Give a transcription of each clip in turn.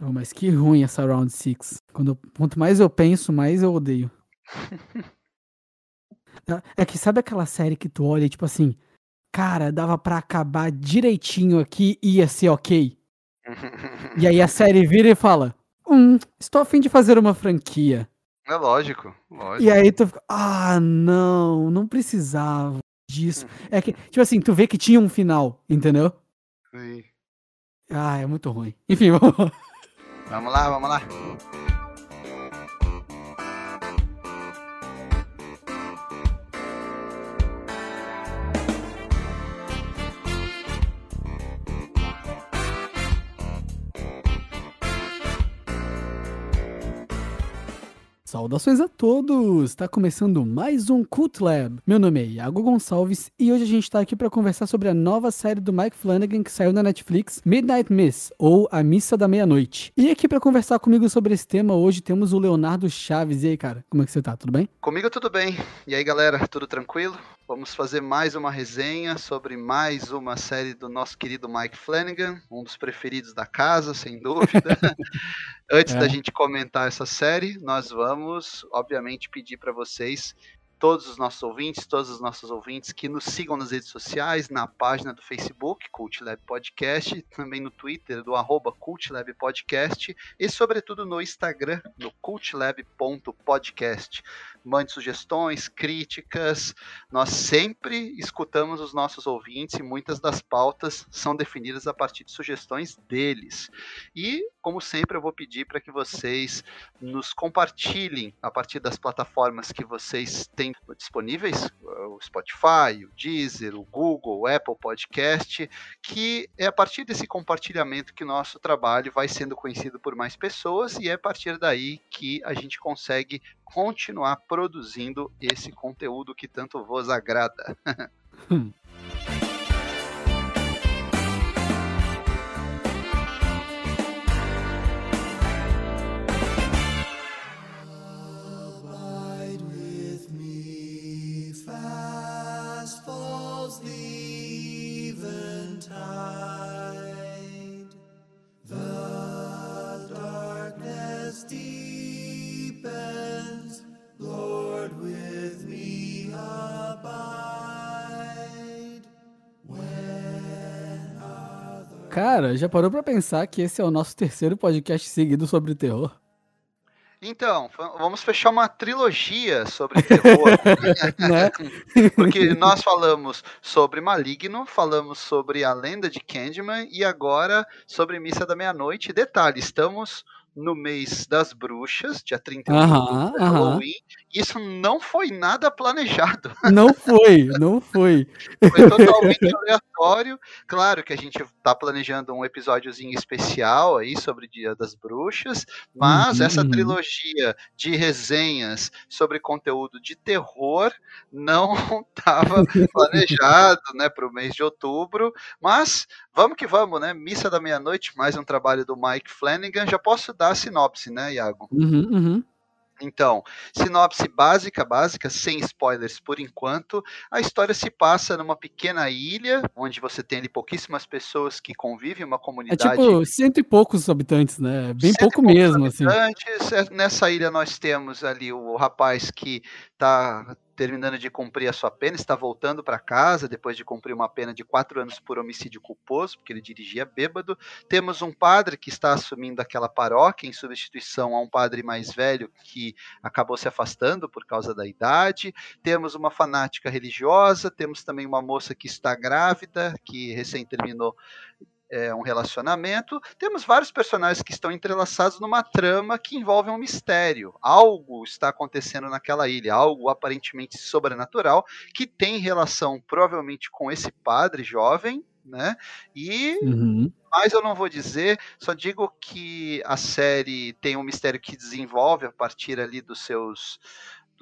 Oh, mas que ruim essa Round 6. Quando, quanto mais eu penso, mais eu odeio. é que sabe aquela série que tu olha, tipo assim, cara, dava para acabar direitinho aqui e ia ser ok. e aí a série vira e fala: Hum, estou a fim de fazer uma franquia. É lógico, lógico. E aí tu fica, ah, não, não precisava disso. É que, tipo assim, tu vê que tinha um final, entendeu? Sim. Ah, é muito ruim. Enfim, vamos lá. Vamos lá, vamos lá. Saudações a todos! Está começando mais um Cult Lab. Meu nome é Iago Gonçalves e hoje a gente está aqui para conversar sobre a nova série do Mike Flanagan que saiu na Netflix, Midnight Miss, ou A Missa da Meia-Noite. E aqui para conversar comigo sobre esse tema, hoje temos o Leonardo Chaves. E aí, cara, como é que você tá? Tudo bem? Comigo tudo bem. E aí, galera, tudo tranquilo? Vamos fazer mais uma resenha sobre mais uma série do nosso querido Mike Flanagan, um dos preferidos da casa, sem dúvida. Antes é. da gente comentar essa série, nós vamos, obviamente, pedir para vocês todos os nossos ouvintes, todos os nossos ouvintes que nos sigam nas redes sociais, na página do Facebook, Cult Lab Podcast, também no Twitter, do arroba Cult Lab Podcast, e sobretudo no Instagram, no cultlab.podcast. Mande sugestões, críticas, nós sempre escutamos os nossos ouvintes e muitas das pautas são definidas a partir de sugestões deles. E, como sempre, eu vou pedir para que vocês nos compartilhem a partir das plataformas que vocês têm disponíveis, o Spotify, o Deezer, o Google, o Apple Podcast, que é a partir desse compartilhamento que nosso trabalho vai sendo conhecido por mais pessoas e é a partir daí que a gente consegue continuar produzindo esse conteúdo que tanto vos agrada. Já parou pra pensar que esse é o nosso terceiro podcast seguido sobre terror? Então, vamos fechar uma trilogia sobre terror. né? Porque nós falamos sobre Maligno, falamos sobre A Lenda de Candyman e agora sobre Missa da Meia-Noite. Detalhe, estamos no mês das bruxas, dia 31 de uh -huh, Halloween. Isso não foi nada planejado. Não foi, não foi. Foi totalmente aleatório. Claro que a gente está planejando um episódiozinho especial aí sobre o Dia das Bruxas, mas uhum. essa trilogia de resenhas sobre conteúdo de terror não estava planejado, né, para o mês de outubro. Mas vamos que vamos, né? Missa da meia-noite, mais um trabalho do Mike Flanagan. Já posso dar a sinopse, né, Iago? Uhum, uhum. Então, sinopse básica, básica, sem spoilers por enquanto. A história se passa numa pequena ilha, onde você tem ali pouquíssimas pessoas que convivem, uma comunidade. É tipo cento e poucos habitantes, né? Bem pouco mesmo, assim. habitantes. assim. Nessa ilha nós temos ali o rapaz que está terminando de cumprir a sua pena, está voltando para casa depois de cumprir uma pena de quatro anos por homicídio culposo, porque ele dirigia bêbado. Temos um padre que está assumindo aquela paróquia em substituição a um padre mais velho que acabou se afastando por causa da idade. Temos uma fanática religiosa, temos também uma moça que está grávida, que recém terminou é, um relacionamento. Temos vários personagens que estão entrelaçados numa trama que envolve um mistério. Algo está acontecendo naquela ilha, algo aparentemente sobrenatural, que tem relação provavelmente com esse padre jovem, né? E uhum. mais eu não vou dizer, só digo que a série tem um mistério que desenvolve a partir ali dos seus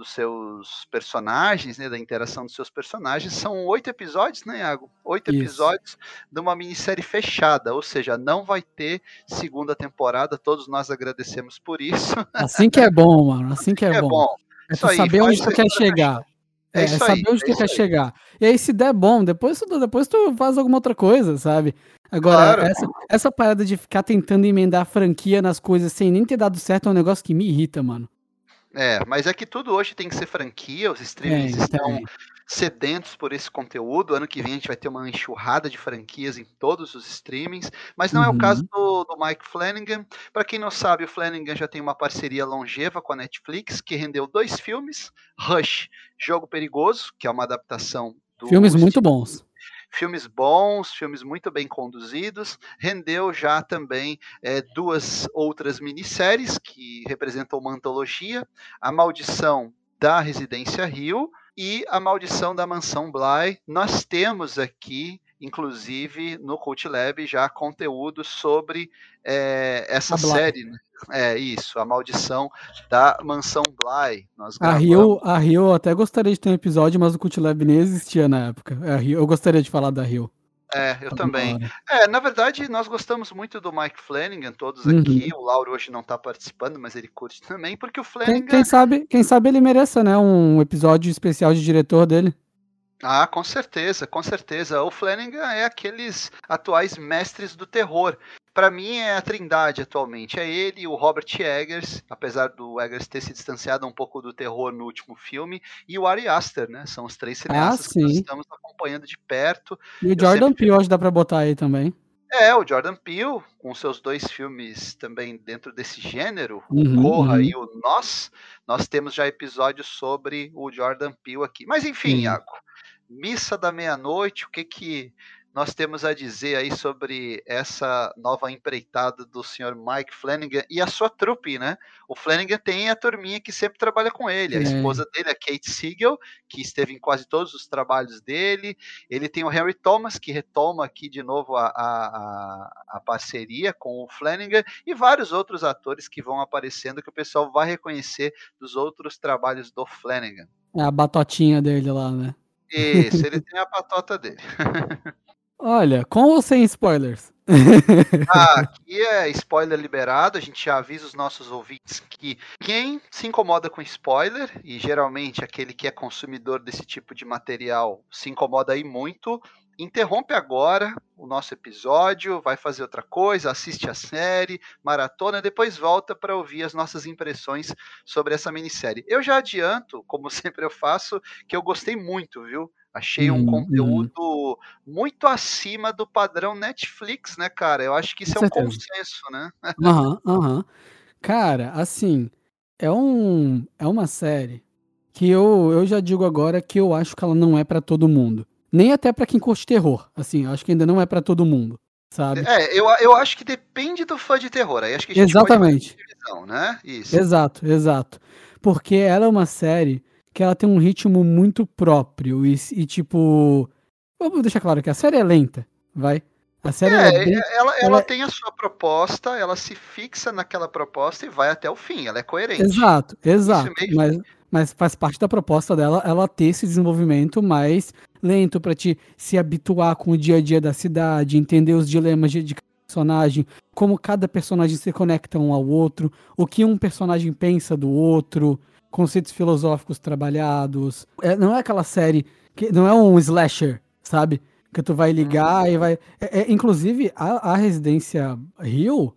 dos seus personagens, né, da interação dos seus personagens, são oito episódios, né, Iago? Oito Isso. episódios de uma minissérie fechada, ou seja, não vai ter segunda temporada, todos nós agradecemos por isso. Assim que é bom, mano, assim que é, assim bom. É bom. É pra saber onde você quer chegar. É, é saber aí, onde é tu quer aí. chegar. E aí, se der bom, depois tu, depois tu faz alguma outra coisa, sabe? Agora, claro. essa, essa parada de ficar tentando emendar a franquia nas coisas sem nem ter dado certo é um negócio que me irrita, mano. É, mas é que tudo hoje tem que ser franquia, os streamings é, estão sedentos por esse conteúdo. Ano que vem a gente vai ter uma enxurrada de franquias em todos os streamings, mas não uhum. é o caso uhum. do, do Mike Flanagan. Para quem não sabe, o Flanagan já tem uma parceria longeva com a Netflix, que rendeu dois filmes: Rush, Jogo Perigoso, que é uma adaptação do. Filmes muito bons filmes bons, filmes muito bem conduzidos. Rendeu já também é, duas outras minisséries que representam uma antologia: A Maldição da Residência Rio e A Maldição da Mansão Bly. Nós temos aqui, inclusive, no Cult Lab já conteúdo sobre é, essa série. Né? É isso, A Maldição da Mansão Bly. Nós a Rio, a Rio, até gostaria de ter um episódio, mas o Cult Lab nem existia na época. A Rio, eu gostaria de falar da Rio. É, eu também. É, na verdade, nós gostamos muito do Mike Flanagan, todos uhum. aqui. O Lauro hoje não está participando, mas ele curte também, porque o Flanagan. Quem, quem, sabe, quem sabe ele mereça, né? Um episódio especial de diretor dele. Ah, com certeza, com certeza. O Flanagan é aqueles atuais mestres do terror para mim é a trindade atualmente. É ele, o Robert Eggers, apesar do Eggers ter se distanciado um pouco do terror no último filme, e o Ari Aster, né? São os três cineastas ah, que nós estamos acompanhando de perto. E o Jordan sempre... Peele, acho que dá para botar aí também. É, o Jordan Peele, com seus dois filmes também dentro desse gênero, uhum, o Corra uhum. e o Nós, nós temos já episódios sobre o Jordan Peele aqui. Mas enfim, uhum. Iago, Missa da Meia-Noite, o que que nós temos a dizer aí sobre essa nova empreitada do senhor Mike Flanagan e a sua trupe, né? O Flanagan tem a turminha que sempre trabalha com ele, a é. esposa dele, a Kate Siegel, que esteve em quase todos os trabalhos dele. Ele tem o Henry Thomas, que retoma aqui de novo a, a, a parceria com o Flanagan, e vários outros atores que vão aparecendo que o pessoal vai reconhecer dos outros trabalhos do Flanagan. É a batotinha dele lá, né? Isso, ele tem a patota dele. Olha, com ou sem spoilers? ah, aqui é spoiler liberado. A gente já avisa os nossos ouvintes que quem se incomoda com spoiler, e geralmente aquele que é consumidor desse tipo de material se incomoda aí muito, interrompe agora o nosso episódio, vai fazer outra coisa, assiste a série, maratona, depois volta para ouvir as nossas impressões sobre essa minissérie. Eu já adianto, como sempre eu faço, que eu gostei muito, viu? Achei um hum, conteúdo hum. muito acima do padrão Netflix, né, cara? Eu acho que isso Com é certeza. um consenso, né? Aham, aham. Cara, assim, é, um, é uma série que eu, eu já digo agora que eu acho que ela não é para todo mundo. Nem até para quem curte terror. Assim, acho que ainda não é para todo mundo, sabe? É, eu, eu acho que depende do fã de terror. Aí acho que a gente Exatamente. Divisão, né? Isso. Exato, exato. Porque ela é uma série que ela tem um ritmo muito próprio e, e tipo. Vamos deixar claro que a série é lenta, vai. A série é, é bem, ela, ela, ela, tem a sua proposta, ela se fixa naquela proposta e vai até o fim, ela é coerente. Exato, exato. Mas, mas faz parte da proposta dela ela ter esse desenvolvimento mais lento para te se habituar com o dia a dia da cidade, entender os dilemas de, de personagem, como cada personagem se conecta um ao outro, o que um personagem pensa do outro conceitos filosóficos trabalhados. É, não é aquela série que não é um slasher, sabe? Que tu vai ligar e vai. É, é, inclusive, a, a Residência Rio,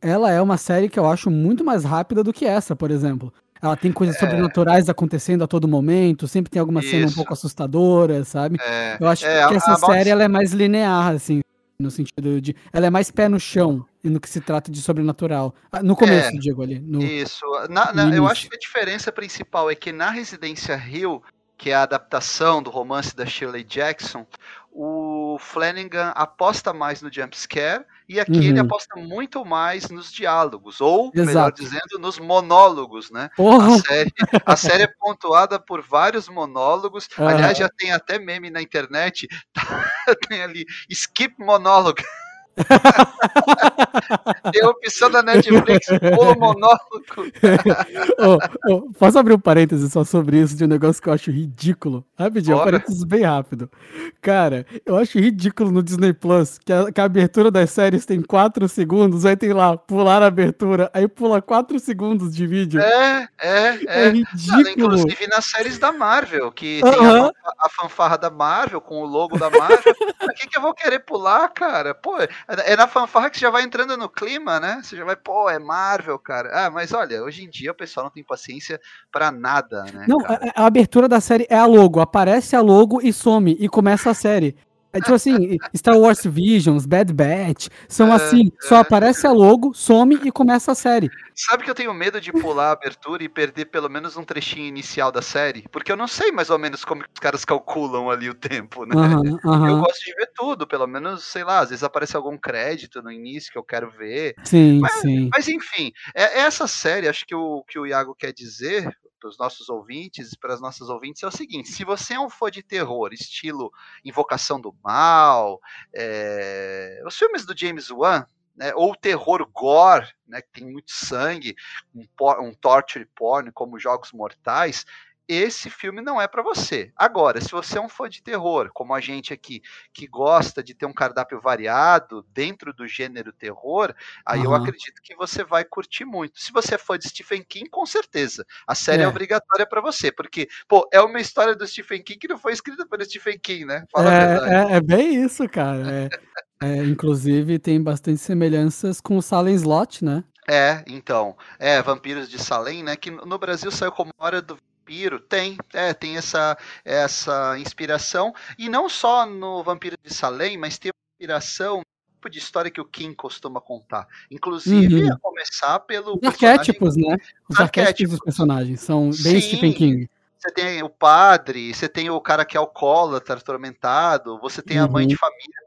ela é uma série que eu acho muito mais rápida do que essa, por exemplo. Ela tem coisas é. sobrenaturais acontecendo a todo momento, sempre tem alguma Isso. cena um pouco assustadora, sabe? É. Eu acho é, que essa série ela é mais linear, assim no sentido de. Ela é mais pé no chão no que se trata de sobrenatural. Ah, no começo, é, digo ali. No, isso. Na, na, eu acho que a diferença principal é que na Residência Rio, que é a adaptação do romance da Shirley Jackson, o Flanagan aposta mais no jumpscare e aqui uhum. ele aposta muito mais nos diálogos, ou, Exato. melhor dizendo, nos monólogos, né? A série, a série, é pontuada por vários monólogos, uhum. aliás, já tem até meme na internet, tá, tem ali, skip monólogo. Tem opção da Netflix, pula monólogo. oh, oh, posso abrir um parênteses só sobre isso, de um negócio que eu acho ridículo? Rapidinho, um parênteses bem rápido. Cara, eu acho ridículo no Disney Plus que a, que a abertura das séries tem 4 segundos, aí tem lá, pular a abertura, aí pula 4 segundos de vídeo. É, é, é. é ridículo. inclusive nas séries da Marvel, que tem uh -huh. a, a, fanfarra da Marvel, com o logo da Marvel. Pra que, que eu vou querer pular, cara? Pô, é, na fanfarra que você já vai entrando no clima, né? Você já vai, pô, é Marvel, cara. Ah, mas olha, hoje em dia o pessoal não tem paciência para nada, né? Não, a, a, abertura da série é a logo. Aparece a logo e some e começa a série. É tipo assim, Star Wars Visions, Bad Batch, são é, assim, só é. aparece a logo, some e começa a série. Sabe que eu tenho medo de pular a abertura e perder pelo menos um trechinho inicial da série? Porque eu não sei mais ou menos como os caras calculam ali o tempo, né? Uhum, uhum. Eu gosto de ver tudo, pelo menos, sei lá, às vezes aparece algum crédito no início que eu quero ver. Sim, mas, sim. Mas enfim, é, essa série, acho que o que o Iago quer dizer, para os nossos ouvintes e para as nossas ouvintes é o seguinte: se você é um fã de terror, estilo Invocação do Mal, é, os filmes do James Wan, né, ou terror gore, né, que tem muito sangue, um, um torture porn como Jogos Mortais, esse filme não é para você. Agora, se você é um fã de terror, como a gente aqui, que gosta de ter um cardápio variado dentro do gênero terror, aí uhum. eu acredito que você vai curtir muito. Se você é fã de Stephen King, com certeza. A série é, é obrigatória para você, porque, pô, é uma história do Stephen King que não foi escrita pelo Stephen King, né? É, é, é, bem isso, cara. É, é, inclusive, tem bastante semelhanças com o Salem Slot, né? É, então. É, Vampiros de Salem, né? Que no Brasil saiu como Hora do vampiro? Tem, é, tem essa, essa inspiração. E não só no Vampiro de Salem, mas tem uma inspiração tipo de história que o King costuma contar. Inclusive, uhum. a começar pelo. Os arquétipos, né? Os arquétipos, arquétipos dos personagens são bem Sim. Stephen King. Você tem o padre, você tem o cara que é alcoólatra, atormentado, você tem uhum. a mãe de uhum. família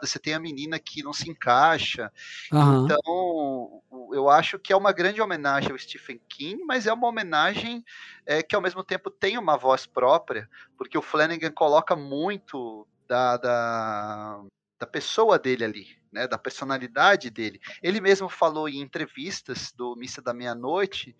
você tem a menina que não se encaixa. Uhum. Então, eu acho que é uma grande homenagem ao Stephen King, mas é uma homenagem é, que ao mesmo tempo tem uma voz própria, porque o Flanagan coloca muito da, da, da pessoa dele ali, né, da personalidade dele. Ele mesmo falou em entrevistas do Missa da Meia-Noite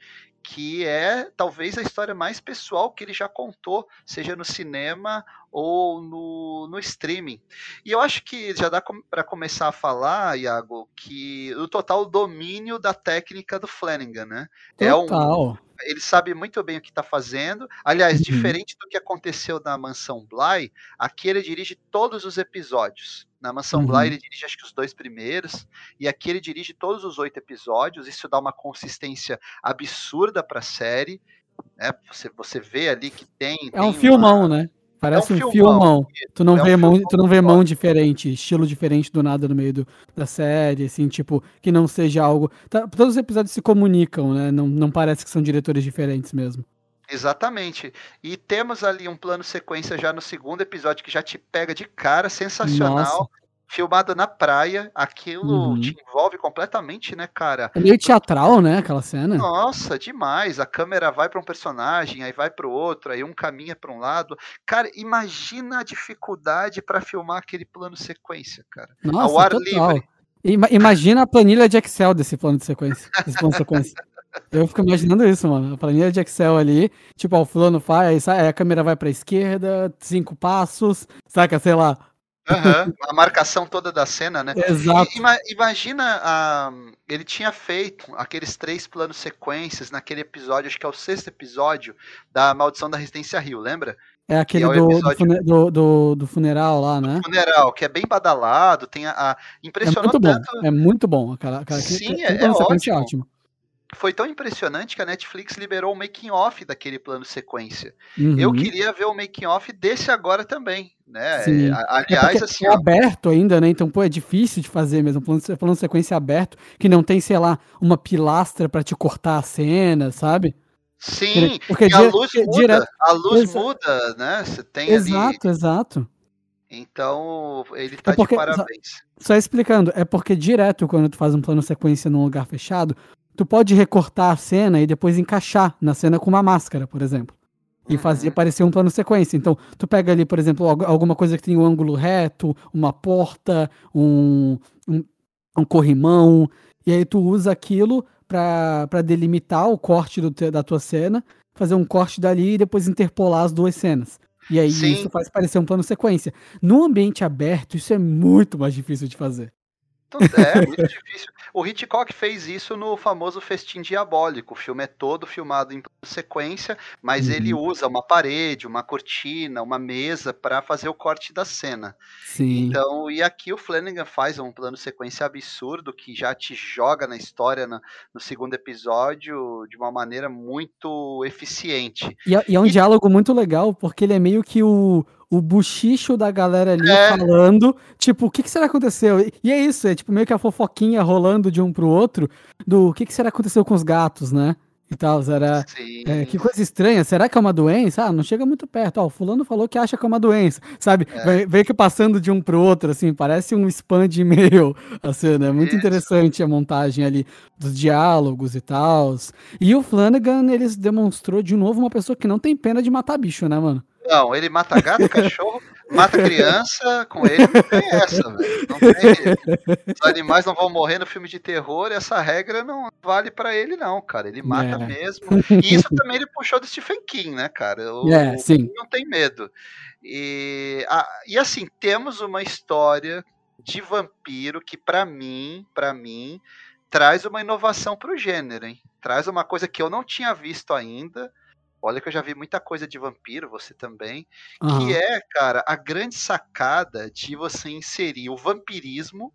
que é talvez a história mais pessoal que ele já contou, seja no cinema ou no, no streaming. E eu acho que já dá para começar a falar, Iago, que o total domínio da técnica do Flanagan, né? Total. É um, ele sabe muito bem o que está fazendo. Aliás, uhum. diferente do que aconteceu na Mansão Bly, aqui ele dirige todos os episódios. Na Mansão uhum. Bly ele dirige acho que os dois primeiros, e aqui ele dirige todos os oito episódios. Isso dá uma consistência absurda para a série. Né? Você, você vê ali que tem. É tem um filmão, uma... né? Parece é um, um filmão. Tu não, é vê um mão, tu não vê mão diferente, estilo diferente do nada no meio do, da série, assim, tipo, que não seja algo. Tá, todos os episódios se comunicam, né? Não, não parece que são diretores diferentes mesmo. Exatamente. E temos ali um plano sequência já no segundo episódio que já te pega de cara, sensacional. Nossa filmado na praia, aquilo uhum. te envolve completamente, né, cara? É meio teatral, né, aquela cena? Nossa, demais. A câmera vai para um personagem, aí vai para o outro, aí um caminha para um lado. Cara, imagina a dificuldade para filmar aquele plano sequência, cara. Nossa, Ao ar total. livre. Imagina a planilha de Excel desse plano de sequência. Desse plano de sequência. Eu fico imaginando isso, mano. A planilha de Excel ali, tipo, ó, o fulano faz, aí a câmera vai pra esquerda, cinco passos, saca, sei lá, Uhum, a marcação toda da cena, né? Exato. E, imagina, uh, ele tinha feito aqueles três planos sequências naquele episódio, acho que é o sexto episódio da Maldição da Resistência Rio, lembra? É aquele é do, episódio... do, do, do, funeral lá, né? funeral, que é bem badalado, tem a, a impressionou é muito bom, tanto... É muito bom, aquela, aquela Sim, é, é, é ótimo. ótimo foi tão impressionante que a Netflix liberou o making off daquele plano sequência. Uhum. Eu queria ver o making off desse agora também, né? Sim. Aliás, é assim, é aberto ainda, né? Então, pô, é difícil de fazer mesmo, plano, plano sequência aberto, que não tem, sei lá, uma pilastra para te cortar a cena, sabe? Sim, porque a luz muda, direto... a luz muda, né? Você tem Exato, ali... exato. Então, ele tá é porque, de parabéns. Só, só explicando, é porque direto quando tu faz um plano sequência num lugar fechado, tu pode recortar a cena e depois encaixar na cena com uma máscara, por exemplo. e fazia parecer um plano sequência. Então, tu pega ali, por exemplo, alguma coisa que tem um ângulo reto, uma porta, um, um, um corrimão, e aí tu usa aquilo para delimitar o corte do, da tua cena, fazer um corte dali e depois interpolar as duas cenas. E aí Sim. isso faz parecer um plano sequência. No ambiente aberto, isso é muito mais difícil de fazer. É, muito difícil. O Hitchcock fez isso no famoso Festim Diabólico. O filme é todo filmado em sequência, mas uhum. ele usa uma parede, uma cortina, uma mesa para fazer o corte da cena. Sim. Então, e aqui o Flanagan faz um plano sequência absurdo que já te joga na história no, no segundo episódio de uma maneira muito eficiente. E, é, e é um e... diálogo muito legal, porque ele é meio que o o buchicho da galera ali é. falando, tipo, o que, que será que aconteceu? E é isso, é tipo meio que a fofoquinha rolando de um pro outro, do o que, que será que aconteceu com os gatos, né? E tal, era. É, que coisa estranha, será que é uma doença? Ah, não chega muito perto. Ó, o fulano falou que acha que é uma doença, sabe? É. Veio que passando de um pro outro, assim, parece um spam de e-mail, a cena. É muito isso. interessante a montagem ali dos diálogos e tal. E o Flanagan, eles demonstrou de novo uma pessoa que não tem pena de matar bicho, né, mano? Não, ele mata gato, cachorro, mata criança, com ele não tem essa, velho. Os animais não vão morrer no filme de terror, essa regra não vale para ele, não, cara. Ele mata é. mesmo. E isso também ele puxou do Stephen King, né, cara? O, é, sim. não tem medo. E, e assim, temos uma história de vampiro que, para mim, para mim, traz uma inovação pro gênero, hein? Traz uma coisa que eu não tinha visto ainda Olha que eu já vi muita coisa de vampiro, você também. Uhum. Que é, cara, a grande sacada de você inserir o vampirismo.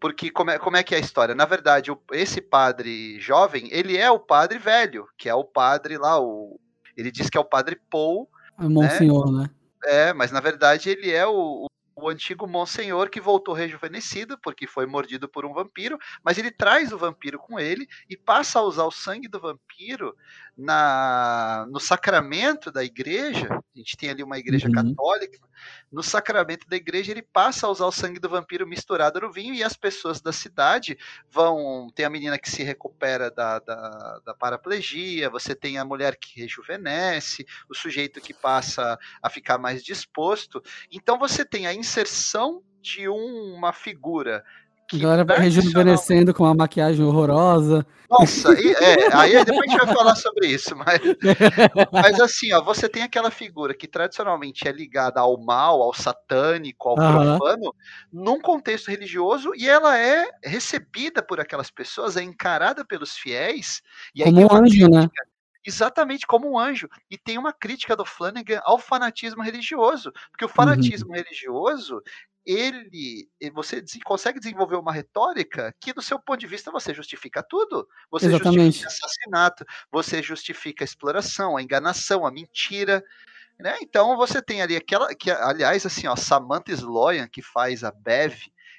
Porque como é, como é que é a história? Na verdade, o, esse padre jovem, ele é o padre velho, que é o padre lá, o, ele diz que é o padre Paul. É o Monsenhor, né? né? É, mas na verdade ele é o, o antigo Monsenhor que voltou rejuvenescido porque foi mordido por um vampiro, mas ele traz o vampiro com ele e passa a usar o sangue do vampiro na no sacramento da igreja. A gente tem ali uma igreja uhum. católica. No sacramento da igreja ele passa a usar o sangue do vampiro misturado no vinho e as pessoas da cidade vão. Tem a menina que se recupera da, da, da paraplegia, você tem a mulher que rejuvenesce, o sujeito que passa a ficar mais disposto. Então você tem a inserção de um, uma figura Agora vai rejuvenescendo com uma maquiagem horrorosa. Nossa, e, é, aí depois a gente vai falar sobre isso, mas, mas assim, ó, você tem aquela figura que tradicionalmente é ligada ao mal, ao satânico, ao uhum. profano, num contexto religioso, e ela é recebida por aquelas pessoas, é encarada pelos fiéis. E Como um anjo, né? exatamente como um anjo. E tem uma crítica do Flanagan ao fanatismo religioso, porque o uhum. fanatismo uhum. religioso ele você consegue desenvolver uma retórica que, do seu ponto de vista, você justifica tudo. Você Exatamente. justifica assassinato, você justifica a exploração, a enganação, a mentira. Né? Então você tem ali aquela que, aliás, assim, ó, Samantha Sloyan, que faz a Bev,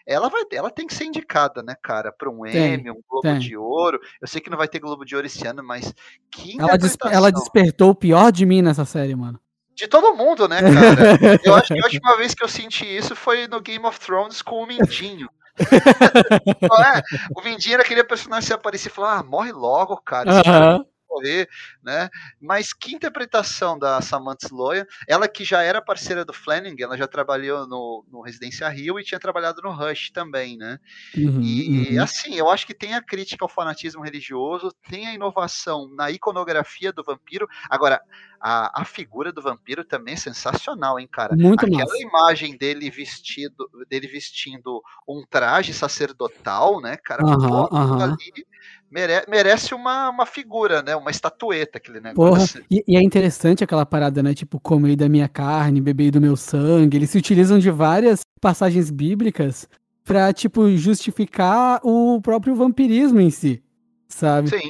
ela vai ela tem que ser indicada, né, cara, para um tem, Emmy, um Globo tem. de Ouro. Eu sei que não vai ter Globo de Ouro esse ano, mas que ela, des ela despertou o pior de mim nessa série, mano de todo mundo, né, cara? Eu acho que a última vez que eu senti isso foi no Game of Thrones com o Mindinho. é, o Mindinho era aquele personagem que aparecia e falava, ah, morre logo, cara. Uhum correr, né? Mas que interpretação da Samantha Sloyan, ela que já era parceira do Flanagan, ela já trabalhou no, no Residência Rio e tinha trabalhado no Rush também, né? Uhum, e uhum. assim, eu acho que tem a crítica ao fanatismo religioso, tem a inovação na iconografia do vampiro. Agora, a, a figura do vampiro também é sensacional, hein, cara? Muito Aquela massa. imagem dele vestido, dele vestindo um traje sacerdotal, né, cara? Uhum, ali mere, merece uma, uma figura, né? Uma estatueta, aquele negócio. Porra, assim. e, e, é interessante aquela parada, né? Tipo, comer da minha carne, beber do meu sangue. Eles se utilizam de várias passagens bíblicas pra, tipo, justificar o próprio vampirismo em si, sabe? Sim.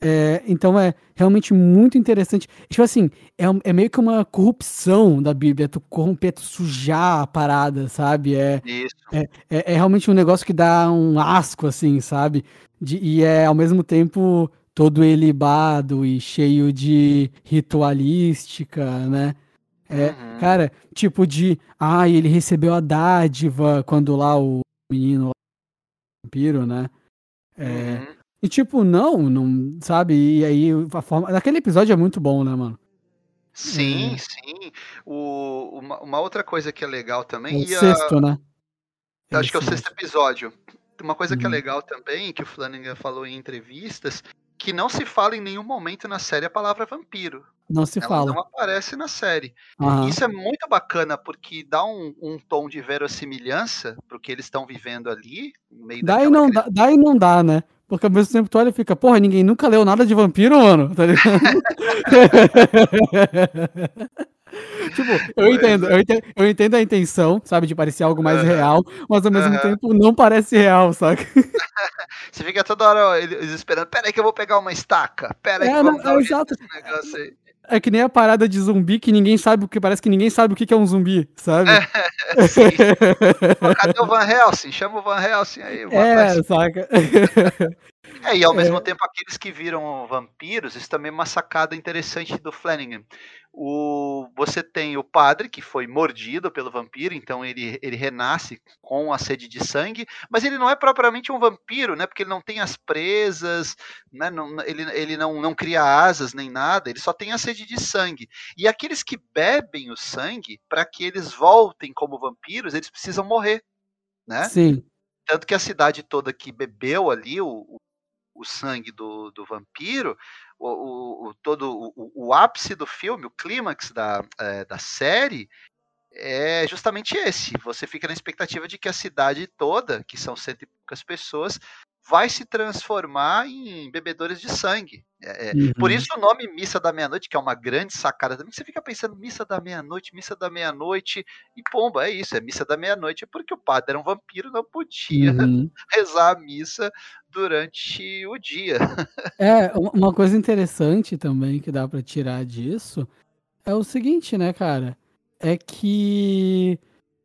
É, então é realmente muito interessante. Tipo assim, é, é, meio que uma corrupção da Bíblia, tu corromper, tu sujar a parada, sabe? É, Isso. É, é, é realmente um negócio que dá um asco, assim, sabe? De, e é ao mesmo tempo todo elibado e cheio de ritualística, né? É, uhum. Cara, tipo de. Ah, ele recebeu a dádiva quando lá o menino lá, o vampiro, né? É, uhum. E tipo, não, não, sabe? E aí a forma. Aquele episódio é muito bom, né, mano? Sim, é. sim. O, uma, uma, outra coisa que é legal também. É o sexto, a... né? acho que é o sexto episódio. Uma coisa uhum. que é uhum. legal também, que o Flanagan falou em entrevistas, que não se fala em nenhum momento na série a palavra vampiro. Não se Ela fala. Não aparece na série. Uhum. Isso é muito bacana, porque dá um, um tom de verossimilhança pro que eles estão vivendo ali. No meio dá, e não dá, dá e não dá, né? Porque ao mesmo tempo tu olha e fica, porra, ninguém nunca leu nada de vampiro, mano. Tá ligado? tipo, eu entendo, é. eu entendo, eu entendo a intenção, sabe, de parecer algo mais uhum. real, mas ao mesmo uhum. tempo não parece real, saca? Você fica toda hora eles esperando, pera aí que eu vou pegar uma estaca, pera aí é, que eu vou não, é, exato. negócio aí. É que nem a parada de zumbi que ninguém sabe o que parece que ninguém sabe o que é um zumbi, sabe? É, sim. Pô, cadê o Van Helsing? Chama o Van Helsing aí. É, saca? É, e ao mesmo é. tempo aqueles que viram vampiros, isso também é uma sacada interessante do Flanagan. O, você tem o padre que foi mordido pelo vampiro, então ele, ele renasce com a sede de sangue, mas ele não é propriamente um vampiro, né? Porque ele não tem as presas, né? Não, ele, ele não, não cria asas nem nada, ele só tem a sede de sangue. E aqueles que bebem o sangue, para que eles voltem como vampiros, eles precisam morrer, né? Sim. Tanto que a cidade toda que bebeu ali o, o sangue do, do vampiro, o, o, todo o, o, ápice do filme, o clímax da, é, da série, é justamente esse. Você fica na expectativa de que a cidade toda, que são cento e poucas pessoas, vai se transformar em bebedores de sangue. É, é, uhum. Por isso o nome Missa da Meia-Noite, que é uma grande sacada também. Você fica pensando Missa da Meia-Noite, Missa da Meia-Noite, e pomba, é isso, é Missa da Meia-Noite, é porque o padre era um vampiro, não podia uhum. rezar a missa durante o dia. É, uma coisa interessante também que dá para tirar disso é o seguinte, né, cara? É que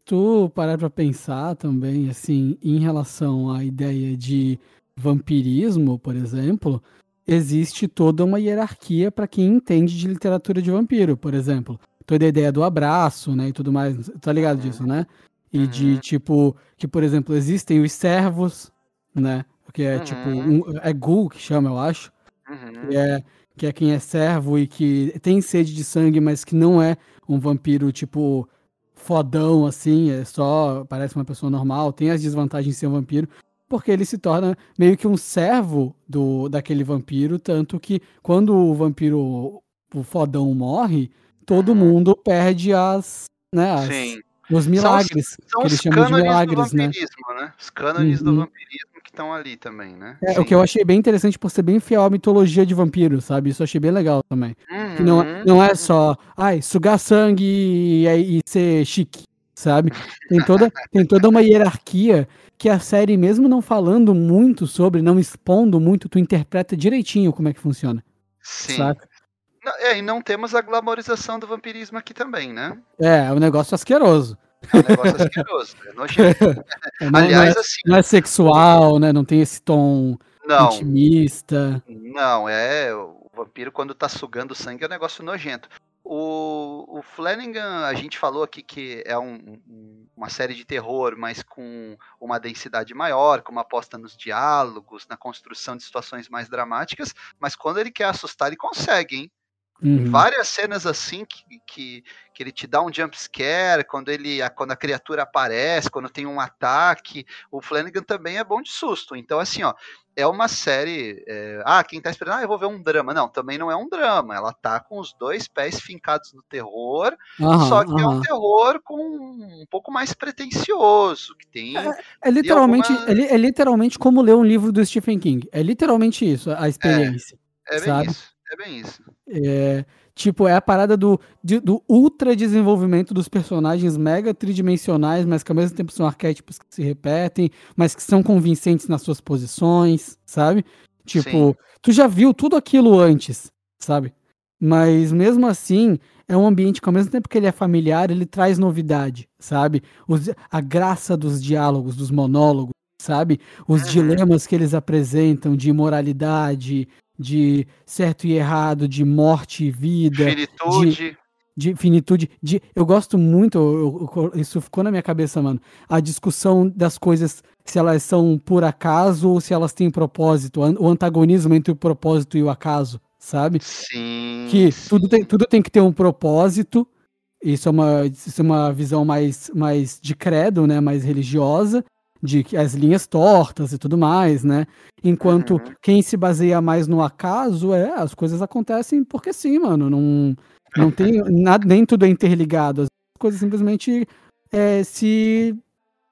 tu parar pra pensar também, assim, em relação à ideia de vampirismo, por exemplo, existe toda uma hierarquia para quem entende de literatura de vampiro, por exemplo. Toda a ideia do abraço, né, e tudo mais, tá ligado disso, né? E uhum. de, tipo, que, por exemplo, existem os servos, né? Que é, tipo, uhum. tipo, um, é Gul que chama, eu acho. Uhum. Que, é, que é quem é servo e que tem sede de sangue, mas que não é um vampiro, tipo, fodão, assim, é só, parece uma pessoa normal, tem as desvantagens de ser um vampiro, porque ele se torna meio que um servo do daquele vampiro, tanto que quando o vampiro, o fodão morre, todo mundo perde as, né, as, os milagres, são os, são que eles chamam de milagres, né? né? Os cânones uhum. do vampirismo que estão ali também, né? É, o que eu achei bem interessante por ser bem fiel à mitologia de vampiro, sabe? Isso eu achei bem legal também. Uhum. Não, é, não é só, ai, sugar sangue e, e ser chique, sabe? Tem toda, tem toda uma hierarquia que a série, mesmo não falando muito sobre, não expondo muito, tu interpreta direitinho como é que funciona. Sim. Saca? É, e não temos a glamorização do vampirismo aqui também, né? É, é um negócio asqueroso. É um negócio asqueroso, é nojento. É, não, Aliás, não é, assim. Não é sexual, né? Não tem esse tom não, intimista. Não, é. Vampiro, quando tá sugando sangue, é um negócio nojento. O, o Flanagan, a gente falou aqui que é um, uma série de terror, mas com uma densidade maior, com uma aposta nos diálogos, na construção de situações mais dramáticas, mas quando ele quer assustar, ele consegue, hein? Uhum. Várias cenas assim que, que, que, ele te dá um jump scare, quando, ele, a, quando a criatura aparece, quando tem um ataque. O Flanagan também é bom de susto. Então, assim, ó, é uma série. É, ah, quem tá esperando, ah, eu vou ver um drama. Não, também não é um drama. Ela tá com os dois pés fincados no terror, uhum, só que uhum. é um terror com um pouco mais pretencioso. Que tem. É, é literalmente, alguma... é, é, literalmente como ler um livro do Stephen King. É literalmente isso, a experiência. É, é bem sabe? isso. É bem isso. É, tipo, é a parada do, de, do ultra desenvolvimento dos personagens mega tridimensionais, mas que ao mesmo tempo são arquétipos que se repetem, mas que são convincentes nas suas posições, sabe? Tipo, Sim. tu já viu tudo aquilo antes, sabe? Mas mesmo assim, é um ambiente que ao mesmo tempo que ele é familiar, ele traz novidade, sabe? Os, a graça dos diálogos, dos monólogos, sabe? Os uhum. dilemas que eles apresentam de imoralidade, de certo e errado, de morte e vida. Finitude. De, de finitude. De, eu gosto muito, eu, eu, isso ficou na minha cabeça, mano. A discussão das coisas, se elas são por acaso ou se elas têm propósito. O antagonismo entre o propósito e o acaso, sabe? Sim. Que sim. tudo tem, tudo tem que ter um propósito. Isso é uma, isso é uma visão mais, mais de credo, né? Mais religiosa, de que as linhas tortas e tudo mais, né? Enquanto Uhum. quem se baseia mais no acaso é as coisas acontecem porque sim, mano. Não, não tem nada, nem tudo é interligado. As coisas simplesmente é, se,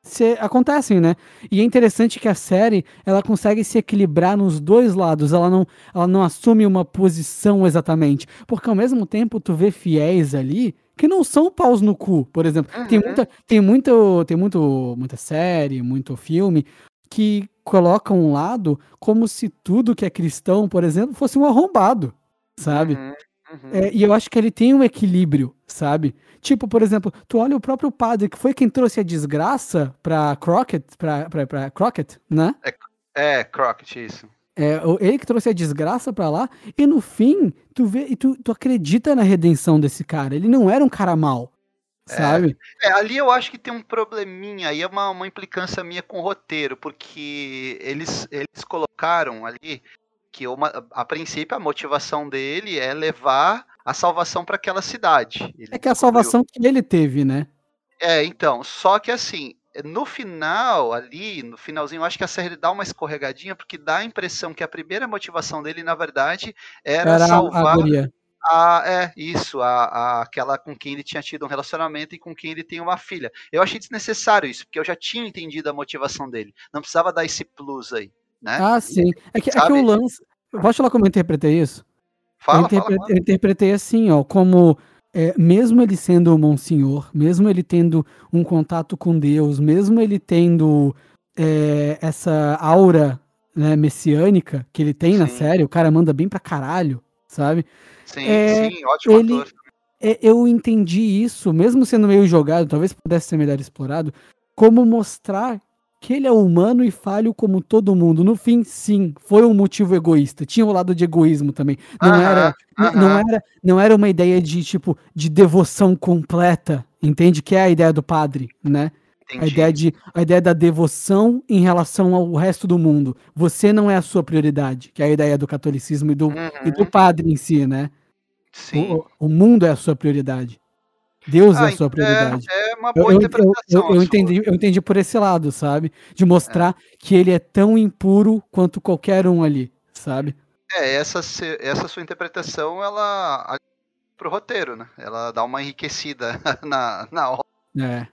se acontecem, né? E é interessante que a série ela consegue se equilibrar nos dois lados. Ela não, ela não assume uma posição exatamente, porque ao mesmo tempo tu vê fiéis ali que não são paus no cu, por exemplo. Tem Uhum. muita, tem muito, tem muito, muita série, muito filme que coloca um lado como se tudo que é cristão, por exemplo, fosse um arrombado, sabe? Uhum. Uhum. É, e eu acho que ele tem um equilíbrio, sabe? Tipo, por exemplo, tu olha o próprio padre, que foi quem trouxe a desgraça pra Crockett, pra, pra, pra Crockett, né? É, Crockett, isso. É, ele que trouxe a desgraça pra lá, e no fim, tu vê e tu, tu acredita na redenção desse cara. Ele não era um cara mau, sabe? É, ali eu acho que tem um probleminha, aí é uma, uma implicância minha com o roteiro, porque eles, eles colocaram ali que uma, a princípio a motivação dele é levar a salvação para aquela cidade. Ele É que a descobriu- salvação que ele teve, né? É, então, só que assim, no final, ali, no finalzinho, eu acho que a série dá uma escorregadinha, porque dá a impressão que a primeira motivação dele, na verdade, era, Era salvar a, é, isso, a, a- aquela com quem ele tinha tido um relacionamento e com quem ele tem uma filha. Eu achei desnecessário isso, porque eu já tinha entendido a motivação dele. Não precisava dar esse plus aí, né? Ah, sim. É que, é que o lance. Posso falar como eu interpretei isso? eu, fala, fala, interpre- fala. eu interpretei assim, ó, como é, mesmo ele sendo um monsenhor, mesmo ele tendo um contato com Deus, mesmo ele tendo é, essa aura né, messiânica que ele tem na Sim. série, o cara manda bem pra caralho, sabe? Sim, é, sim, ótimo ele- ator. É, eu entendi isso, mesmo sendo meio jogado, talvez pudesse ser melhor explorado, como mostrar que ele é humano e falho como todo mundo. No fim, sim, foi um motivo egoísta. Tinha o lado de egoísmo também. Não Aham, era, n- não aham. era, não era uma ideia de tipo de devoção completa, entende? Que é a ideia do padre, né? A Entendi. ideia de a ideia da devoção em relação ao resto do mundo. Você não é a sua prioridade, que é a ideia do catolicismo e do, e do Uhum, padre em si, né? sim. O, o mundo é a sua prioridade. Deus é Ah, a sua prioridade. É, é uma Eu, boa eu- eu- interpretação. eu- eu sua. entendi, eu entendi por esse lado, sabe? De mostrar que ele é tão impuro quanto qualquer um ali, sabe? É, essa, essa sua interpretação, ela pro roteiro, né? Ela dá uma enriquecida na, na obra. É.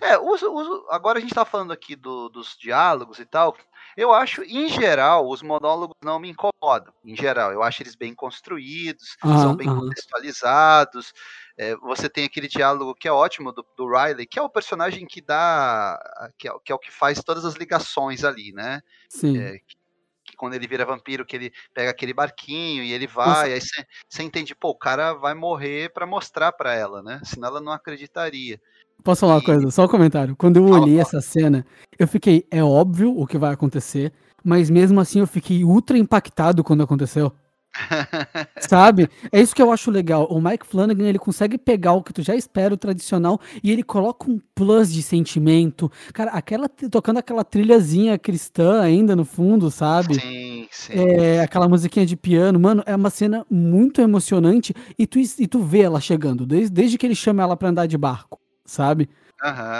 É, uso, uso, agora a gente tá falando aqui do- dos diálogos e tal. Eu acho, em geral, os monólogos não me incomodam. Em geral, eu acho eles bem construídos, Aham, são bem aham. contextualizados. É, você tem aquele diálogo que é ótimo do, do Riley, que é o personagem que dá. Que é, que é o que faz todas as ligações ali, né? Sim. É, que, que quando ele vira vampiro, que ele pega aquele barquinho e ele vai, aí você entende, pô, o cara vai morrer pra mostrar pra ela, né? Senão ela não acreditaria. Posso falar uma E- coisa? Só um comentário. Quando eu olhei fala. essa cena, eu fiquei, é óbvio o que vai acontecer, mas mesmo assim eu fiquei ultra impactado quando aconteceu. Sabe? É isso que eu acho legal. O Mike Flanagan, ele consegue pegar o que tu já espera, o tradicional, e ele coloca um plus de sentimento. Cara, aquela tocando aquela trilhazinha cristã ainda no fundo, sabe? Sim, sim. É, aquela musiquinha de piano, mano, é uma cena muito emocionante e tu, e tu vê ela chegando, desde, desde que ele chama ela pra andar de barco, sabe?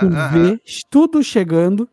Tu vê tudo chegando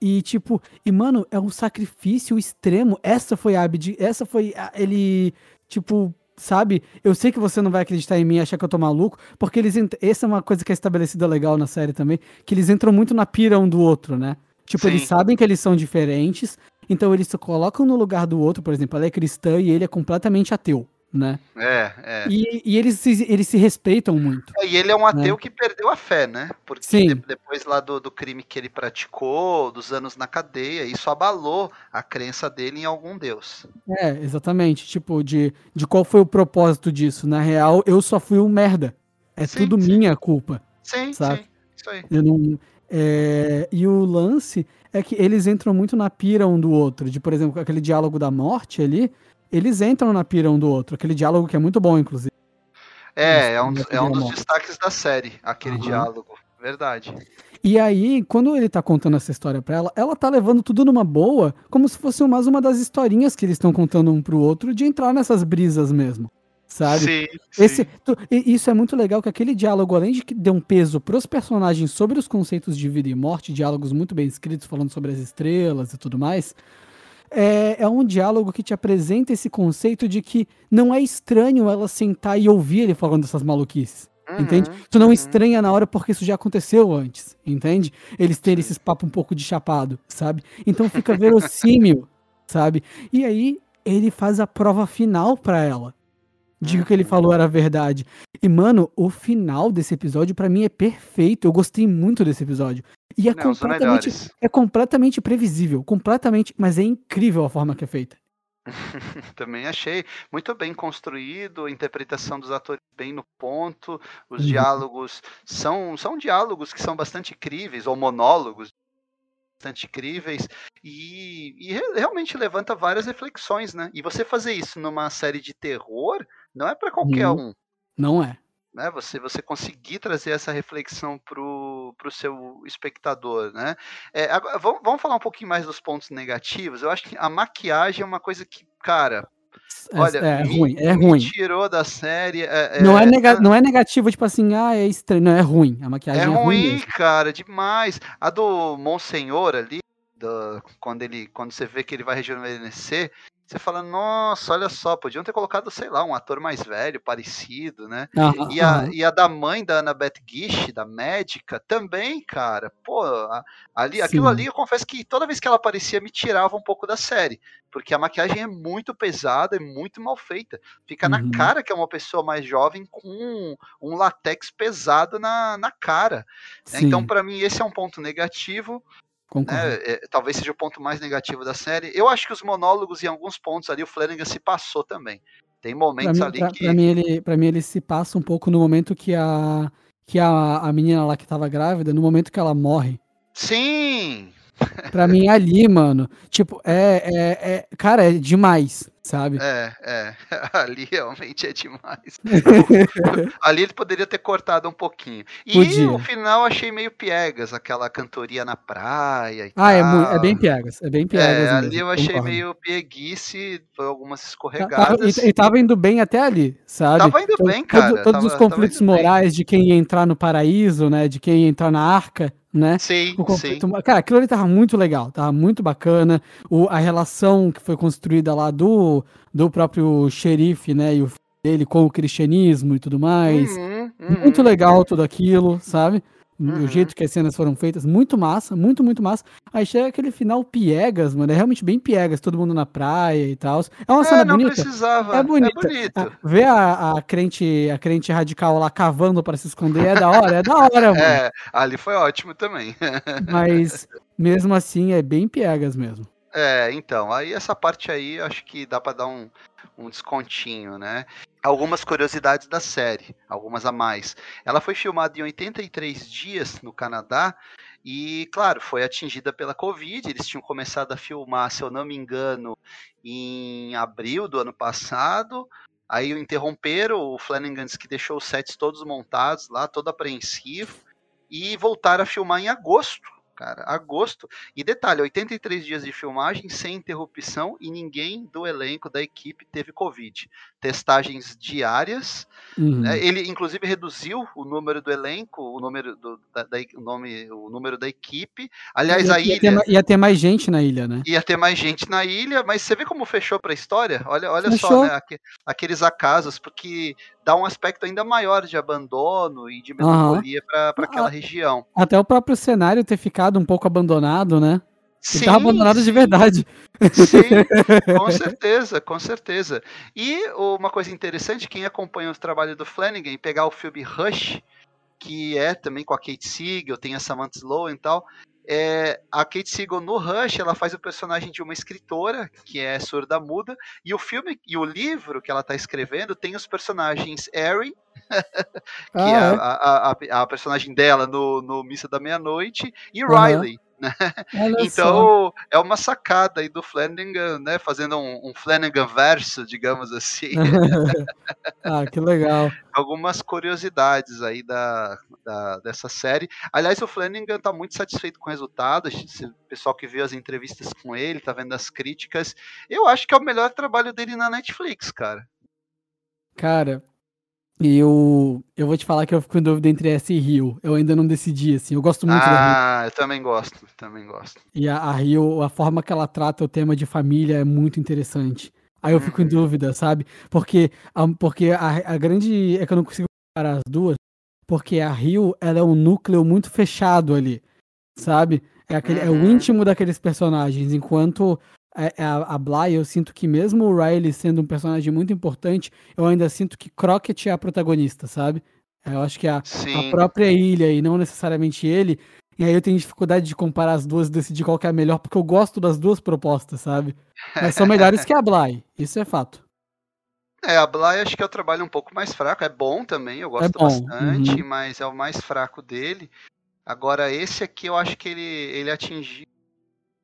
e tipo, e mano, é um sacrifício extremo. Essa foi a abdi, essa foi a- ele, tipo, sabe? Eu sei que você não vai acreditar em mim, e achar que eu tô maluco, porque eles essa é uma coisa que é estabelecida legal na série também, que eles entram muito na pira um do outro, né? Tipo, eles Sim. sabem que eles são diferentes, então eles se colocam no lugar do outro, por exemplo, ela é cristã e ele é completamente ateu, né? É, é. E, e eles, se, eles se respeitam muito. É, E ele é um ateu que perdeu a fé, né? Porque Sim. de- depois lá do, do crime que ele praticou, dos anos na cadeia, isso abalou a crença dele em algum deus. É, exatamente. Tipo, de, de qual foi o propósito disso. Na real, eu só fui um merda. É Sim, tudo sim. minha culpa. Sim, Sabe? sim. Isso aí. Eu não, é, e o lance é que eles entram muito na pira um do outro. De, por exemplo, aquele diálogo da morte ali, eles entram na pira um do outro. Aquele diálogo que é muito bom, inclusive. É, é um, é um dos Guilherme. destaques da série, aquele Aham. diálogo. Verdade. E aí, quando ele tá contando essa história pra ela, ela tá levando tudo numa boa, como se fosse mais uma das historinhas que eles estão contando um pro outro, de entrar nessas brisas mesmo. Sabe? Sim, Esse, sim. tu- e isso é muito legal que aquele diálogo, além de que dê um peso pros personagens sobre os conceitos de vida e morte, diálogos muito bem escritos, falando sobre as estrelas e tudo mais, é, é um diálogo que te apresenta esse conceito de que não é estranho ela sentar e ouvir ele falando essas maluquices. Entende? Uhum, Tu não uhum. estranha na hora porque isso já aconteceu antes, entende? Eles terem esses papos um pouco de chapado, sabe? Então fica verossímil, sabe? E aí ele faz a prova final pra ela. De que o que ele Uhum. falou era verdade. E, mano, o final desse episódio pra mim é perfeito. Eu gostei muito desse episódio. E é Não, completamente, é completamente previsível, completamente, mas é incrível a forma que é feita. Também achei muito bem construído, a interpretação dos atores bem no ponto, os Uhum. diálogos são, são diálogos que são bastante críveis, ou monólogos bastante críveis, e, e re- realmente levanta várias reflexões, né? E você fazer isso numa série de terror não é para qualquer Uhum. um. Não é? né, você, você conseguir trazer essa reflexão pro, pro seu espectador, né? É, agora, vamos, vamos falar um pouquinho mais dos pontos negativos. Eu acho que a maquiagem é uma coisa que, cara, É, olha, é me, ruim, é ruim. tirou da série. É, Não é, é, nega, não é negativo, tipo assim, ah, é estranho. Não, é ruim. A maquiagem é é, ruim. ruim, mesmo. cara, demais. A do Monsenhor ali, do- quando ele, quando você vê que ele vai rejuvenescer, você fala, nossa, olha só, podiam ter colocado, sei lá, um ator mais velho, parecido, né? Aham, E a, e a da mãe da Annabeth Gish, da médica, também, cara. Pô, ali, aquilo ali, eu confesso que toda vez que ela aparecia, me tirava um pouco da série. Porque a maquiagem é muito pesada, é muito mal feita. Fica na Uhum. cara que é uma pessoa mais jovem com um, um latex pesado na, na cara. né? Sim, Então, pra mim, esse é um ponto negativo. Né? É, talvez seja o ponto mais negativo da série. Eu acho que os monólogos, em alguns pontos ali, o Flanagan se passou também. Tem Pra momentos mim, ali pra, que. pra mim, ele, pra mim, ele se passa um pouco no momento que a, que a, a menina lá que tava grávida, no momento que ela morre. Sim! Pra mim, ali, mano, tipo, é, é, é. Cara, é demais, sabe? É, é. Ali realmente é demais. Ali ele poderia ter cortado um pouquinho. E Podia. o final eu achei meio piegas, aquela cantoria na praia e Ah, é, é bem piegas. É bem piegas. É, mesmo, ali eu achei concordo. meio pieguice, foi algumas escorregadas. e, e tava indo bem até ali, sabe? Tava indo bem, todo- cara, todos os tava- conflitos tava indo bem. morais de quem ia entrar no paraíso, né? De quem ia entrar na arca, né? Sim, sim. conflito, mo- cara, aquilo ali tava muito legal, tava muito bacana. O, a relação que foi construída lá do, do próprio xerife, né? E o filho dele com o cristianismo e tudo mais. Uhum, Muito uhum. legal tudo aquilo, sabe? Uhum. O jeito que as cenas foram feitas, muito massa, muito, muito massa. Aí chega aquele final piegas, mano. É realmente bem piegas, todo mundo na praia e tal. É uma É, cena não bonita. precisava. É bonito. bonito. Ah, ver a, a crente a crente radical lá cavando pra se esconder é da hora, é da hora, mano. É, ali foi ótimo também. Mas mesmo assim é bem piegas mesmo. É, então, aí essa parte aí acho que dá pra dar um, um descontinho, né? Algumas curiosidades da série, algumas a mais. Ela foi filmada em 83 dias no Canadá e, claro, foi atingida pela Covid. Eles tinham começado a filmar, se eu não me engano, em abril do ano passado. Aí o interromperam, o Flanagan que deixou os sets todos montados lá, todo apreensivo, e voltaram a filmar em agosto cara, agosto. E detalhe, 83 dias de filmagem sem interrupção e ninguém do elenco da equipe teve Covid. Testagens diárias. Uhum. né? Ele, inclusive, reduziu o número do elenco, o número, do, da, da- o nome, o número da equipe. Aliás, ia, a ia ter, ilha. ia ter mais gente na ilha, né? Ia ter mais gente na ilha, mas você vê como fechou para a história? Olha, olha só, né? aque- Aqueles acasos, porque dá um aspecto ainda maior de abandono e de melancolia para aquela região. Até o próprio cenário ter ficado um pouco abandonado, né? Ele Sim, tava abandonado de verdade. Sim, com certeza, com certeza. E uma coisa interessante, quem acompanha o trabalho do Flanagan pegar o filme Rush, que é também com a Kate Siegel, tem a Samantha Sloan e tal, é, a Kate Siegel no Rush, ela faz o personagem de uma escritora, que é surda-muda, e o filme e o livro que ela está escrevendo tem os personagens Erin, que Ah, é é? a, a, a, personagem dela no, no Missa da Meia-Noite, e Aham. Riley, Né? então só. é uma sacada aí do Flanagan, né? Fazendo um, um Flanagan verso, digamos assim. ah, que legal. Algumas curiosidades aí da, da, dessa série. Aliás, o Flanagan tá muito satisfeito com o resultado. O pessoal que viu as entrevistas com ele, tá vendo as críticas. Eu acho que é o melhor trabalho dele na Netflix, cara. Cara, eu, eu vou te falar que eu fico em dúvida entre essa e Rio. Eu ainda não decidi, assim. Eu gosto muito ah, da Rio. Ah, eu também gosto, também gosto. E a, a, Rio, a forma que ela trata o tema de família é muito interessante. Aí eu fico em uhum. dúvida, sabe? Porque, a, porque a, a grande. É que eu não consigo comparar as duas. Porque a Rio, ela é um núcleo muito fechado ali, sabe? É, aquele, uhum. é o uhum. íntimo daqueles personagens, enquanto a, é, é a, Bly, eu sinto que mesmo o Riley sendo um personagem muito importante, eu ainda sinto que Crockett é a protagonista, sabe? Eu acho que a, a própria ilha e não necessariamente ele. E aí eu tenho dificuldade de comparar as duas e decidir qual é a melhor, porque eu gosto das duas propostas, sabe? Mas são melhores que a Bly, isso é fato. É, a Bly acho que é o trabalho um pouco mais fraco, é bom também, eu gosto é bastante, uhum. mas é o mais fraco dele. Agora, esse aqui eu acho que ele, ele atingiu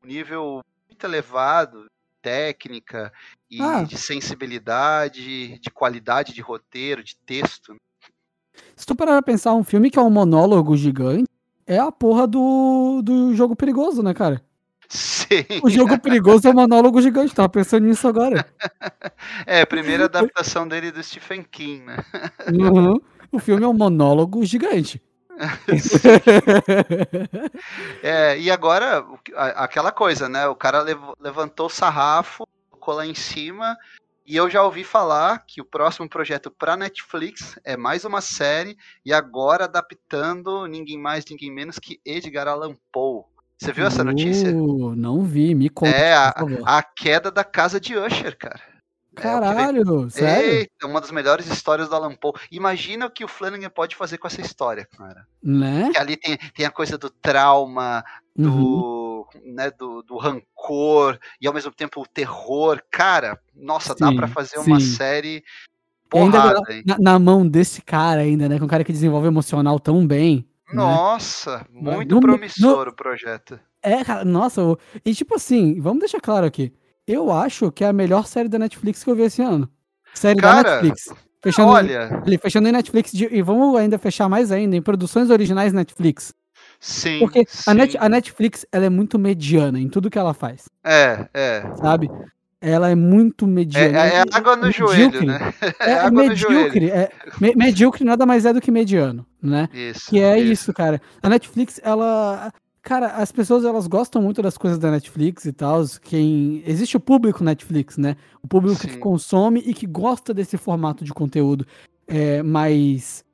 um nível muito elevado, técnica e ah. de sensibilidade, de qualidade de roteiro, de texto. Se tu parar pra pensar, um filme que é um monólogo gigante é a porra do, do jogo perigoso, né, cara? Sim. O jogo perigoso é um monólogo gigante, tava pensando nisso agora. É, a primeira adaptação dele do Stephen King, né? Uhum. O filme é um monólogo gigante. É, e agora, aquela coisa, né? O cara levantou o sarrafo, colocou lá em cima, e eu já ouvi falar que o próximo projeto para Netflix é mais uma série, e agora adaptando ninguém mais, ninguém menos que Edgar Allan Poe. Você viu essa notícia? Uh, não vi, me conta. É, a, a queda da casa de Usher, cara. É, Caralho, é, sério? Eita, uma das melhores histórias do Alan Poe. Imagina o que o Flanagan pode fazer com essa história, cara. Né? Que ali tem, tem a coisa do trauma, do, uhum. né, do, do, rancor e ao mesmo tempo o terror. Cara, nossa, sim, dá para fazer sim. uma série porrada, na, na, mão desse cara ainda, né? Com um cara que desenvolve emocional tão bem. Né? Nossa, né? muito no, promissor no, o projeto. É, cara, nossa, e tipo assim, vamos deixar claro aqui eu acho que é a melhor série da Netflix que eu vi esse ano. Série Cara, da Netflix. Fechando, olha. Fechando em Netflix de, e vamos ainda fechar mais ainda em produções originais Netflix. Sim. Porque sim. A, Net, a Netflix ela é muito mediana em tudo que ela faz. É, é. Sabe? Ela é muito mediana. É, é água no joelho, né? É, é medíocre. É, me, medíocre nada mais é do que mediano, né? Isso. Que é isso, isso cara. A Netflix, ela Cara, as pessoas elas gostam muito das coisas da Netflix e tal. Quem existe o público Netflix, né? O público Sim. que consome e que gosta desse formato de conteúdo é, mais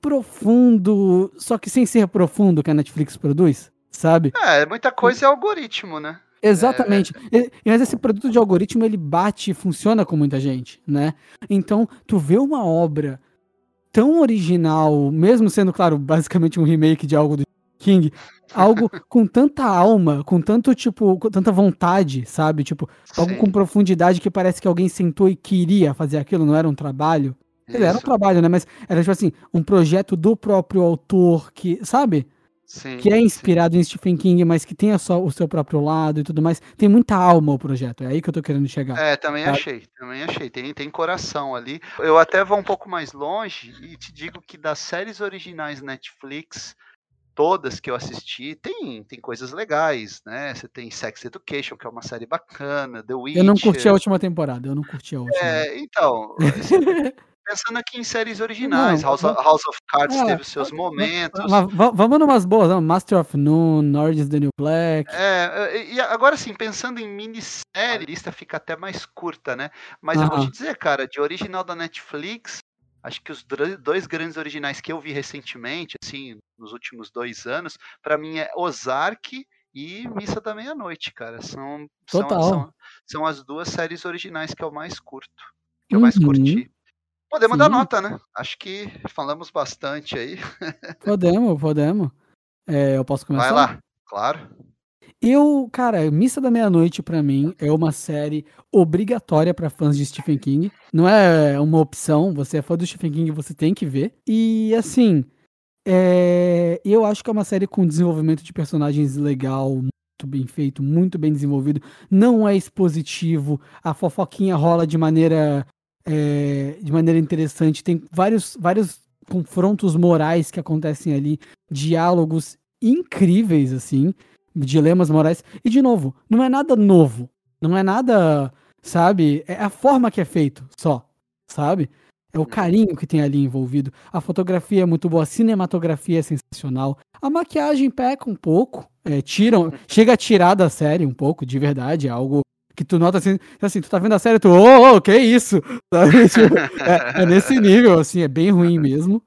profundo, só que sem ser profundo que a Netflix produz, sabe? É, muita coisa é algoritmo, né? Exatamente. É... Mas esse produto de algoritmo ele bate e funciona com muita gente, né? Então, tu vê uma obra tão original, mesmo sendo, claro, basicamente um remake de algo do King, algo com tanta alma, com tanto, tipo, com tanta vontade, sabe? Tipo, Sim. algo com profundidade que parece que alguém sentou e queria fazer aquilo, não era um trabalho. Isso. Era um trabalho, né? Mas era, tipo assim, um projeto do próprio autor que, sabe? Sim, que é inspirado sim. em Stephen King, mas que tem só o seu próprio lado e tudo mais. Tem muita alma o projeto, é aí que eu tô querendo chegar. É, também sabe? achei, também achei. Tem, tem coração ali. Eu até vou um pouco mais longe e te digo que das séries originais Netflix, todas que eu assisti, tem, tem coisas legais, né? Você tem Sex Education, que é uma série bacana, The Witcher. Eu não curti a última temporada, eu não curti a última. É, então, pensando aqui em séries originais, não, House, of, House, of, Cards é, teve os seus momentos. Vamos numas boas, Master of Noon, Orange the New Black. É, e agora sim, pensando em minissérie, a lista fica até mais curta, né? Mas eu vou te dizer, cara, de original da Netflix, acho que os dois grandes originais que eu vi recentemente, assim, nos últimos dois anos, para mim é Ozark e Missa da Meia-Noite, cara. São, são, são, são, as duas séries originais que eu mais curto, que eu mais uhum. curti. Podemos Sim. dar nota, né? Acho que falamos bastante aí. Podemos, podemos. É, eu posso começar? Vai lá, claro. Eu, cara, Missa da Meia-Noite para mim é uma série obrigatória para fãs de Stephen King. Não é uma opção, você é fã do Stephen King, você tem que ver. E assim, É, eu acho que é uma série com desenvolvimento de personagens legal, muito bem feito, muito bem desenvolvido. Não é expositivo, a fofoquinha rola de maneira é, de maneira interessante. Tem vários, vários confrontos morais que acontecem ali, diálogos incríveis, assim, dilemas morais. E, de novo, não é nada novo. Não é nada, sabe? É a forma que é feito só, sabe? É o uhum. carinho que tem ali envolvido. A fotografia é muito boa, a cinematografia é sensacional. A maquiagem peca um pouco, é, tiram, chega a tirar da série um pouco, de verdade, é algo que tu nota assim, assim, tu tá vendo a série, tu, ô, oh, oh, que isso? Tipo, é, é, nesse nível, assim, é bem ruim mesmo.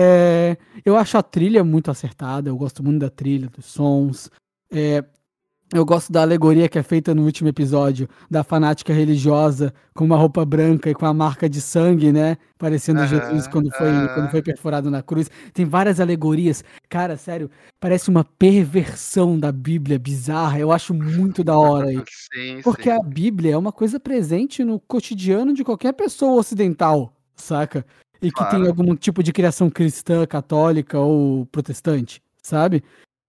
É, eu acho a trilha muito acertada, eu gosto muito da trilha, dos sons. É, eu gosto da alegoria que é feita no último episódio, da fanática religiosa com uma roupa branca e com a marca de sangue, né? Parecendo Jesus quando foi, uhum. quando foi perfurado na cruz. Tem várias alegorias. Cara, sério, parece uma perversão da Bíblia bizarra. Eu acho muito da hora aí. Sim, Porque sim. a Bíblia é uma coisa presente no cotidiano de qualquer pessoa ocidental, saca? E claro. que tem algum tipo de criação cristã, católica ou protestante, sabe?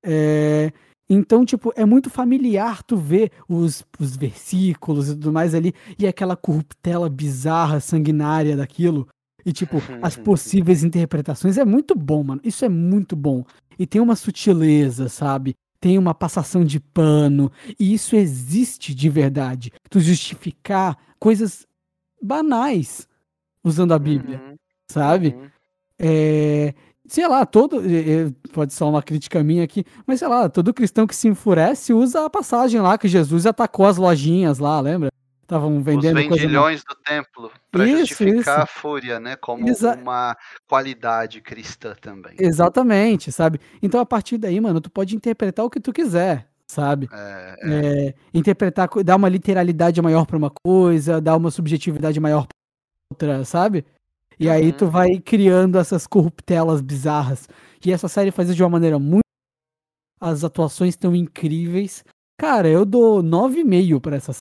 É. Então, tipo, é muito familiar tu ver os, os versículos e tudo mais ali, e aquela corruptela bizarra, sanguinária daquilo. E, tipo, as possíveis interpretações. É muito bom, mano. Isso é muito bom. E tem uma sutileza, sabe? Tem uma passação de pano. E isso existe de verdade. Tu justificar coisas banais usando a Bíblia, uhum. Sabe? Uhum. É, sei lá, todo. Pode ser uma crítica minha aqui, mas sei lá, todo cristão que se enfurece usa a passagem lá que Jesus atacou as lojinhas lá, lembra? Estavam vendendo. Os vendilhões do templo, para justificar isso. a fúria, né? Como Exa... uma qualidade cristã também. Exatamente, sabe? Então a partir daí, mano, tu pode interpretar o que tu quiser, sabe? É, é. É, interpretar, dar uma literalidade maior para uma coisa, dar uma subjetividade maior para outra, sabe? E uhum. aí tu vai criando essas corruptelas bizarras. E essa série faz isso de uma maneira muito. As atuações estão incríveis. Cara, eu dou 9,5 para essa série.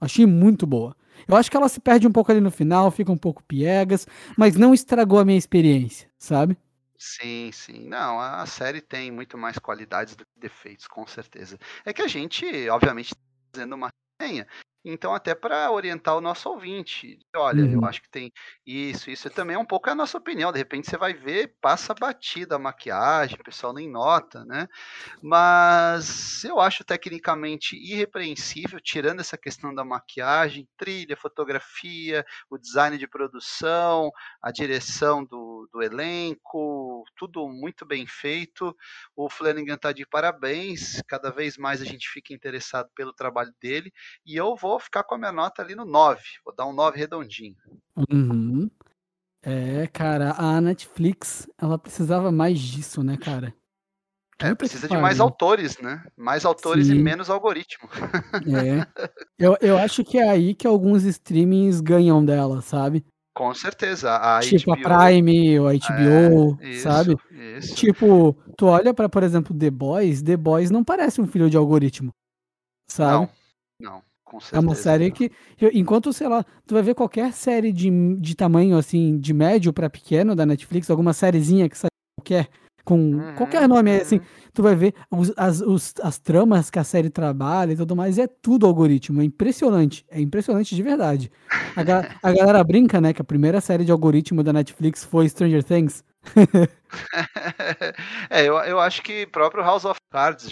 Achei muito boa. Eu acho que ela se perde um pouco ali no final, fica um pouco piegas, mas não estragou a minha experiência, sabe? Sim, sim. Não, a série tem muito mais qualidades do que defeitos, com certeza. É que a gente, obviamente, tá fazendo uma resenha, então, até para orientar o nosso ouvinte, olha, uhum. eu acho que tem isso, isso também é um pouco a nossa opinião. De repente você vai ver, passa batida a maquiagem, o pessoal nem nota, né? Mas eu acho tecnicamente irrepreensível, tirando essa questão da maquiagem, trilha, fotografia, o design de produção, a direção do, do elenco, tudo muito bem feito. O Flanagan está de parabéns, cada vez mais a gente fica interessado pelo trabalho dele, e eu vou vou ficar com a minha nota ali no 9. Vou dar um 9 redondinho. Uhum. É, cara, a Netflix, ela precisava mais disso, né, cara? É, precisa de mais autores, né? Mais autores Sim. e menos algoritmo. É. Eu, eu acho que é aí que alguns streamings ganham dela, sabe? Com certeza. A tipo HBO... a Prime ou a HBO, é, isso, sabe? Isso. Tipo, tu olha para, por exemplo, The Boys, The Boys não parece um filho de algoritmo, sabe? Não, não é uma série que, enquanto, sei lá, tu vai ver qualquer série de, de tamanho, assim, de médio para pequeno da Netflix, alguma sériezinha que sai qualquer, com uhum, qualquer nome, uhum. assim, tu vai ver os, as, os, as tramas que a série trabalha e tudo mais, é tudo algoritmo, é impressionante, é impressionante de verdade. A, a galera brinca, né, que a primeira série de algoritmo da Netflix foi Stranger Things. é, eu, eu acho que próprio House of Cards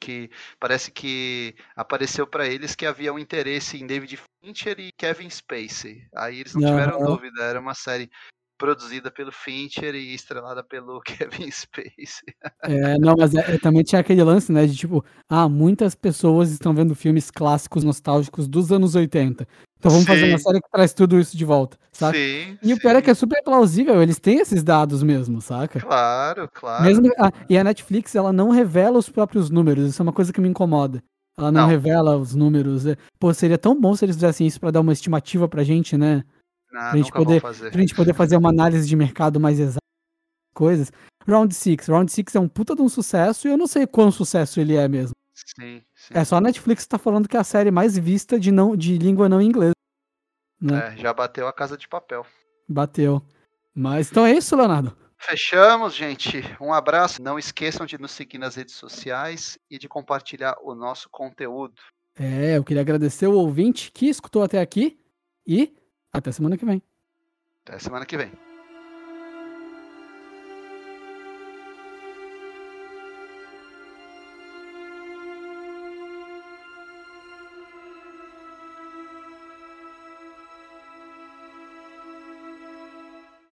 que parece que apareceu para eles que havia um interesse em David Fincher e Kevin Spacey. Aí eles não uhum. tiveram dúvida, era uma série produzida pelo Fincher e estrelada pelo Kevin Spacey. É, não, mas é, também tinha aquele lance, né, de tipo, ah, muitas pessoas estão vendo filmes clássicos nostálgicos dos anos 80. Então vamos sim. fazer uma série que traz tudo isso de volta, saca? Sim, e sim. o pior é que é super plausível, eles têm esses dados mesmo, saca? Claro, claro. Mesmo, ah, e a Netflix, ela não revela os próprios números, isso é uma coisa que me incomoda. Ela não, não. revela os números. É, pô, seria tão bom se eles fizessem isso para dar uma estimativa pra gente, né? Não, pra, gente poder, pra gente poder fazer uma análise de mercado mais exata. Coisas. Round 6. Round 6 é um puta de um sucesso e eu não sei quão sucesso ele é mesmo. Sim, sim. É só a Netflix que tá falando que é a série mais vista de, não, de língua não inglesa. Né? É, já bateu a Casa de Papel. Bateu. Mas então é isso, Leonardo. Fechamos, gente. Um abraço. Não esqueçam de nos seguir nas redes sociais e de compartilhar o nosso conteúdo. É, eu queria agradecer o ouvinte que escutou até aqui e até semana que vem. Até semana que vem.